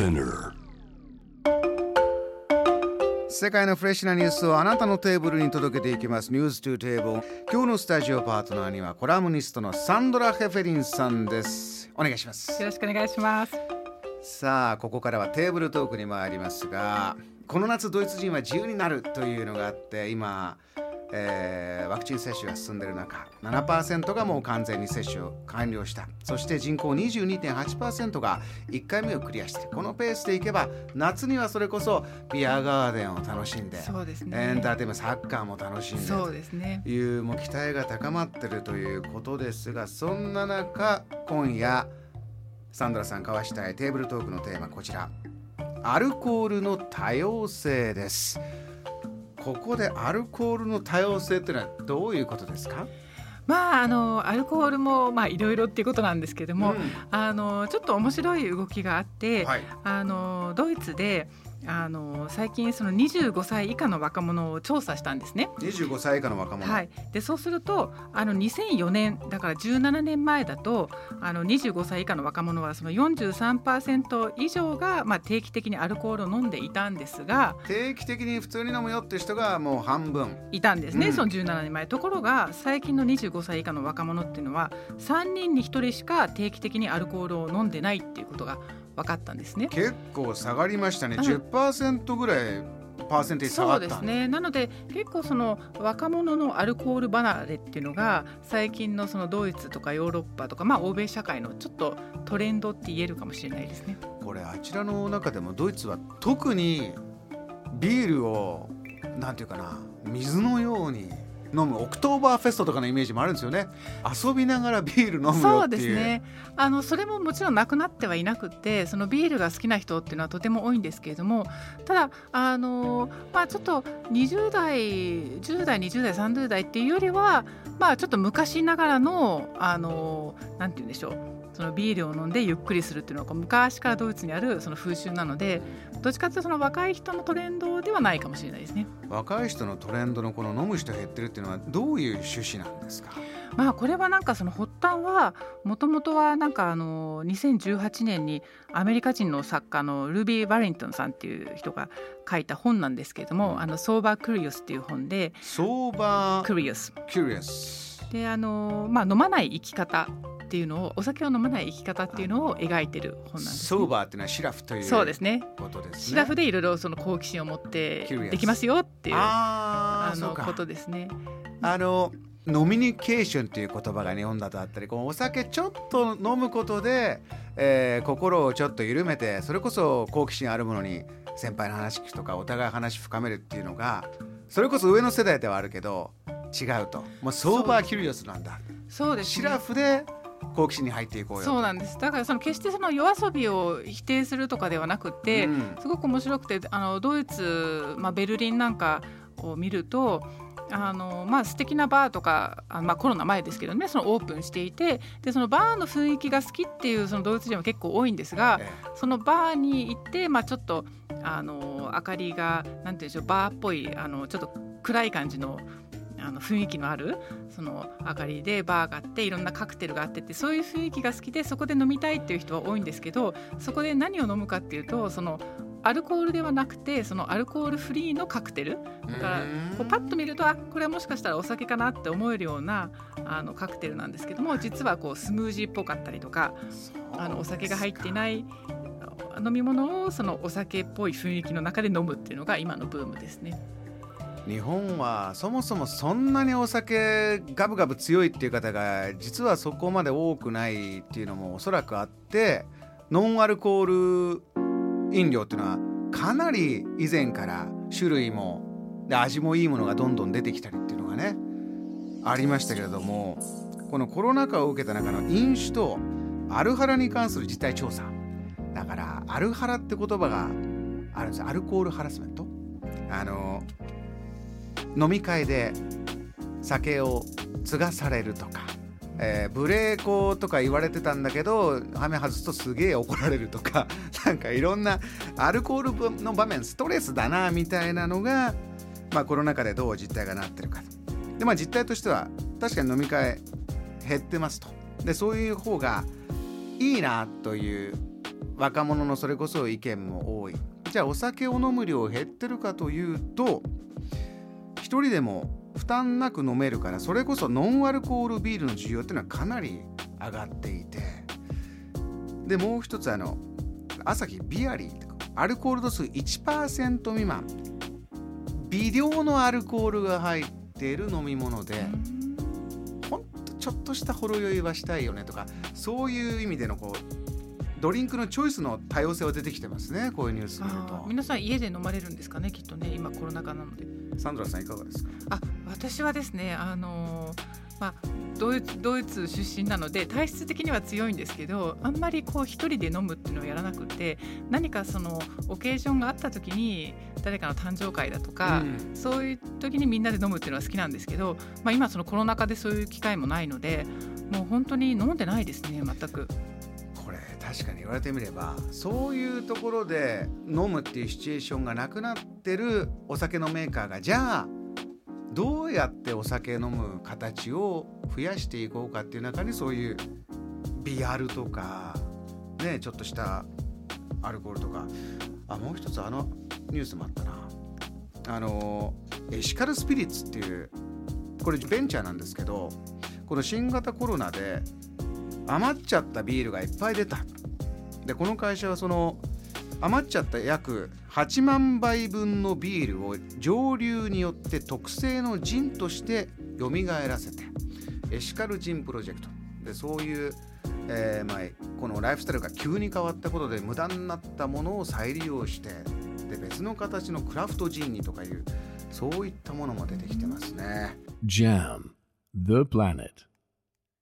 Spinner. 世界のフレッシュなニュースをあなたのテーブルに届けていきます。ニュース2テーブル今日のスタジオパートナーにはコラムニストのサンドラ・ヘフェリンさんですお願いします。よろしくお願いします。さあここからはテーブルトークに参りますがこの夏ドイツ人は自由になるというのがあって今えー、ワクチン接種が進んでいる中7%がもう完全に接種を完了した。そして人口22.8%が1回目をクリアしてこのペースでいけば夏にはそれこそビアガーデンを楽しんでそうです、ね、エンターテイメントサッカーも楽しんでそうですね。いうもう期待が高まっているということですがそんな中今夜サンドラさん交わしたいテーブルトークのテーマこちら。アルコールの多様性です。ここでアルコールの多様性っていうのはどういうことですか？まあ、あのアルコールもまあいろいろっていうことなんですけども、うん、あのちょっと面白い動きがあって、はい、あのドイツであの最近その25歳以下の若者を調査したんですね。25歳以下の若者。はい。でそうするとあの2004年だから17年前だとあの25歳以下の若者はその43%以上がまあ定期的にアルコールを飲んでいたんですが、定期的に普通に飲むよっていう人がもう半分いたんですね。うん、その17年前。ところが最近の25歳以下の若者っていうのは3人に1人しか定期的にアルコールを飲んでないっていうことが分かったんですね。結構下がりましたね、うん、10%ぐらいパーセンテージ下がったそうですね。なので結構その若者のアルコール離れっていうのが最近のそのドイツとかヨーロッパとかまあ欧米社会のちょっとトレンドって言えるかもしれないですね。これあちらの中でもドイツは特にビールをなんていうかな水のように飲むオクトーバーフェストとかのイメージもあるんですよね。遊びながらビール飲むそうですね。あのそれももちろんなくなってはいなくてそのビールが好きな人っていうのはとても多いんですけれどもただあのまあちょっと20代10代20代30代っていうよりはまあちょっと昔ながらのあのなんて言うんでしょう。そのビールを飲んでゆっくりするっていうのは昔からドイツにあるその風習なのでどっちかというとその若い人のトレンドではないかもしれないですね。若い人のトレンドのこの飲む人減ってるっていうのはどういう趣旨なんですか？まあこれはなんかその発端はもともとはなんかあの2018年にアメリカ人の作家のルビー・バリントンさんっていう人が書いた本なんですけれども「あのソーバー・クリオス」っていう本でソーバー・。クリオスであのまあ飲まない生き方っていうのをお酒を飲まない生き方っていうのを描いてる本なんです、ね、ソーバーっていうのはシラフというそうですね。ことですね。シラフでいろいろその好奇心を持ってできますよっていうあのことですね。あのノミニケーションという言葉が日本だとあったりこのお酒ちょっと飲むことで、えー、心をちょっと緩めてそれこそ好奇心あるものに先輩の話聞くとかお互い話深めるっていうのがそれこそ上の世代ではあるけど違うと。もうソーバーキュリオスなんだ。そうです、ね、シラフで好奇心に入っていこうよそうなんです。だからその決してその夜遊びを否定するとかではなくて、うん、すごく面白くてあのドイツ、まあ、ベルリンなんかを見るとあのまあ素敵なバーとかあ、まあ、コロナ前ですけどねそのオープンしていてでそのバーの雰囲気が好きっていうそのドイツ人は結構多いんですが、そのバーに行って、まあ、ちょっとあの明かりがなんていうんでしょうバーっぽいあのちょっと暗い感じのあの雰囲気のあるその明かりでバーがあっていろんなカクテルがあってってそういう雰囲気が好きでそこで飲みたいっていう人は多いんですけどそこで何を飲むかっていうとそのアルコールではなくてそのアルコールフリーのカクテル。だからこうパッと見るとあこれはもしかしたらお酒かなって思えるようなあのカクテルなんですけども実はこうスムージーっぽかったりとかあのお酒が入っていない飲み物をそのお酒っぽい雰囲気の中で飲むっていうのが今のブームですね。日本はそもそもそんなにお酒ガブガブ強いっていう方が実はそこまで多くないっていうのもおそらくあってノンアルコール飲料っていうのはかなり以前から種類もで味もいいものがどんどん出てきたりっていうのがねありましたけれどもこのコロナ禍を受けた中の飲酒とアルハラに関する実態調査。だからアルハラって言葉があるんですアルコールハラスメント。あの飲み会で酒を継がされるとか、えー、無礼講とか言われてたんだけどハメ外すとすげえ怒られるとか なんかいろんなアルコールの場面ストレスだなみたいなのが、まあ、コロナ禍でどう実態がなってるかでまあ実態としては確かに飲み会減ってますと。でそういう方がいいなという若者のそれこそ意見も多い。じゃあお酒を飲む量減ってるかというと人でも負担なく飲めるからそれこそノンアルコールビールの需要っていうのはかなり上がっていて。でもう一つあの朝日ビアリーアルコール度数1%未満。微量のアルコールが入っている飲み物でほんとちょっとしたほろ酔いはしたいよねとかそういう意味でのこうドリンクのチョイスの多様性は出てきてますねこういうニュース見ると。皆さん家で飲まれるんですかねきっとね今コロナ禍なので。サンドラさんいかがですか？あ私はですねあのまあドイツドイツ出身なので体質的には強いんですけどあんまりこう一人で飲むっていうのをやらなくて何かそのオケージョンがあった時に誰かの誕生会だとか、うん、そういう時にみんなで飲むっていうのは好きなんですけど、まあ、今そのコロナ禍でそういう機会もないのでもう本当に飲んでないですね全く。確かに言われてみればそういうところで飲むっていうシチュエーションがなくなってるお酒のメーカーがじゃあどうやってお酒飲む形を増やしていこうかっていう中にそういうビアルとかねちょっとしたアルコールとか。あもう一つあのニュースもあったな。あのエシカルスピリッツっていうこれベンチャーなんですけどこの新型コロナで余っちゃったビールがいっぱい出た。でこの会社はその余っちゃった約8万杯分のビールを蒸留によって特製のジンとして蘇らせてエシカルジンプロジェクトでそういう、えーまあ、このライフスタイルが急に変わったことで無駄になったものを再利用してで別の形のクラフトジンにとかいうそういったものも出てきてますね。JAM The Planet